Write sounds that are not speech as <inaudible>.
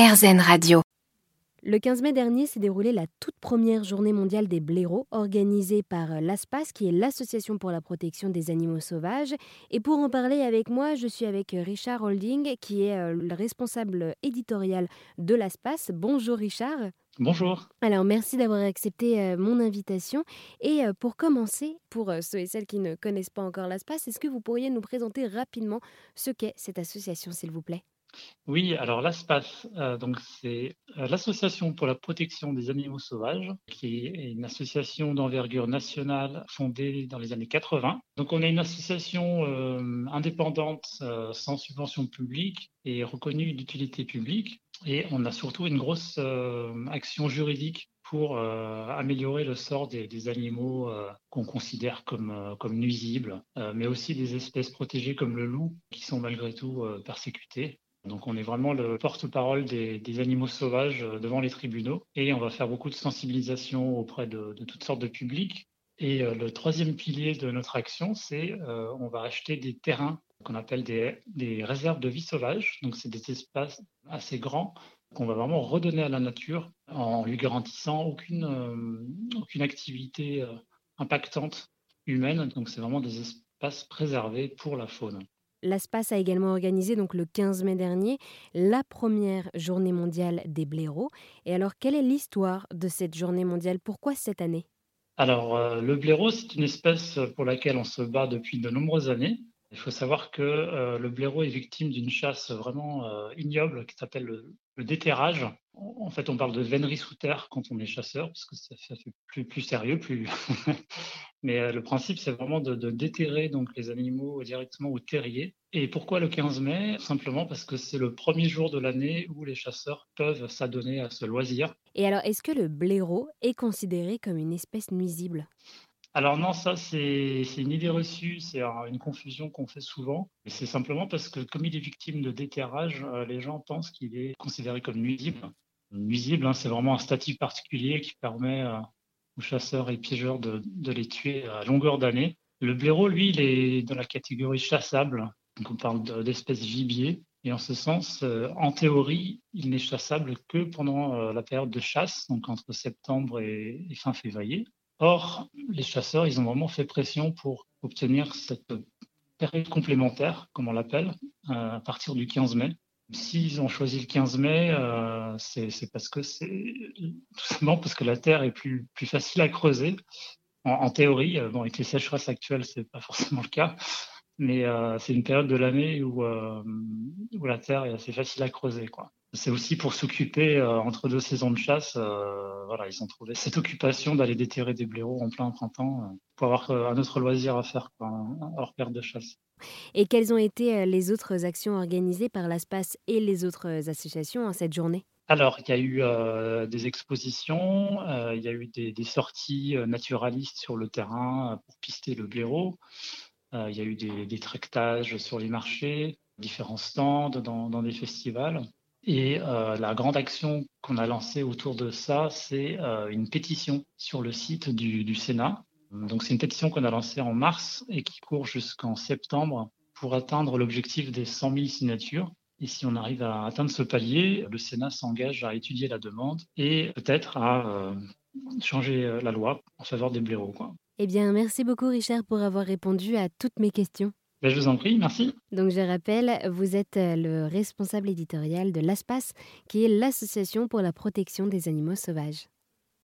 RZN Radio. Le 15 mai dernier s'est déroulée la toute première journée mondiale des blaireaux organisée par euh, l'ASPAS, qui est l'Association pour la protection des animaux sauvages. Et pour en parler avec moi, je suis avec Richard Holding, qui est euh, le responsable éditorial de l'ASPAS. Bonjour Richard. Bonjour. Alors merci d'avoir accepté euh, mon invitation. Et pour commencer, pour ceux et celles qui ne connaissent pas encore l'ASPAS, est-ce que vous pourriez nous présenter rapidement ce qu'est cette association, s'il vous plaît? Oui, alors l'ASPAS, euh, c'est euh, l'Association pour la protection des animaux sauvages, qui est une association d'envergure nationale fondée dans les années 80. Donc on est une association euh, indépendante, sans subvention publique et reconnue d'utilité publique. Et on a surtout une grosse action juridique pour améliorer le sort des, animaux qu'on considère comme, comme nuisibles, mais aussi des espèces protégées comme le loup, qui sont malgré tout persécutées. Donc on est vraiment le porte-parole des, animaux sauvages euh, devant les tribunaux et on va faire beaucoup de sensibilisation auprès de, toutes sortes de publics. Et euh, le troisième pilier de notre action, c'est euh, on va acheter des terrains qu'on appelle des, réserves de vie sauvage. Donc c'est des espaces assez grands qu'on va vraiment redonner à la nature en lui garantissant aucune, aucune activité impactante humaine. Donc c'est vraiment des espaces préservés pour la faune. L'ASPAS a également organisé donc le 15 mai dernier la première journée mondiale des blaireaux. Et alors, quelle est l'histoire de cette journée mondiale? Pourquoi cette année? Alors, euh, le blaireau, c'est une espèce pour laquelle on se bat depuis de nombreuses années. Il faut savoir que euh, le blaireau est victime d'une chasse vraiment euh, ignoble qui s'appelle le, déterrage. En fait, on parle de vénerie sous terre quand on est chasseur, parce que ça fait plus, plus sérieux, plus. <laughs> Mais euh, le principe, c'est vraiment de, déterrer donc les animaux directement au terrier. Et pourquoi le 15 mai? Simplement parce que c'est le premier jour de l'année où les chasseurs peuvent s'adonner à ce loisir. Et alors, est-ce que le blaireau est considéré comme une espèce nuisible? Alors non, ça c'est une idée reçue, c'est une confusion qu'on fait souvent. C'est simplement parce que comme il est victime de déterrage, euh, les gens pensent qu'il est considéré comme nuisible. Nuisible, hein, c'est vraiment un statut particulier qui permet euh, aux chasseurs et piégeurs de, les tuer à longueur d'année. Le blaireau, lui, il est dans la catégorie chassable. Donc on parle d'espèces gibier. Et en ce sens, euh, en théorie, il n'est chassable que pendant la période de chasse, donc entre septembre et fin février. Or, les chasseurs, ils ont vraiment fait pression pour obtenir cette période complémentaire, comme on l'appelle, euh, à partir du 15 mai. S'ils ont choisi le 15 mai, euh, c'est parce que c'est tout simplement parce que la terre est plus, facile à creuser. En, théorie, euh, bon, avec les sécheresses actuelles, c'est pas <laughs> forcément le cas, mais c'est une période de l'année où, où la terre est assez facile à creuser, quoi c'est aussi pour s'occuper euh, entre deux saisons de chasse. Euh, voilà, ils ont trouvé cette occupation d'aller déterrer des blaireaux en plein printemps euh, pour avoir un autre loisir à faire hors période de chasse. Et quelles ont été les autres actions organisées par l'ASPAS et les autres associations en cette journée? Alors, il y a eu des expositions, il y a eu des, sorties naturalistes sur le terrain pour pister le blaireau, il y a eu des, tractages sur les marchés, différents stands dans des festivals. Et euh, la grande action qu'on a lancée autour de ça, c'est euh, une pétition sur le site du, Sénat. Donc c'est une pétition qu'on a lancée en mars et qui court jusqu'en septembre pour atteindre l'objectif des 100 000 signatures. Et si on arrive à atteindre ce palier, le Sénat s'engage à étudier la demande et peut-être à euh, changer la loi en faveur des blaireaux. Quoi. Eh bien, merci beaucoup Richard pour avoir répondu à toutes mes questions. Ben, je vous en prie, merci. Donc je rappelle, vous êtes euh, le responsable éditorial de l'ASPAS, qui est l'Association pour la protection des animaux sauvages.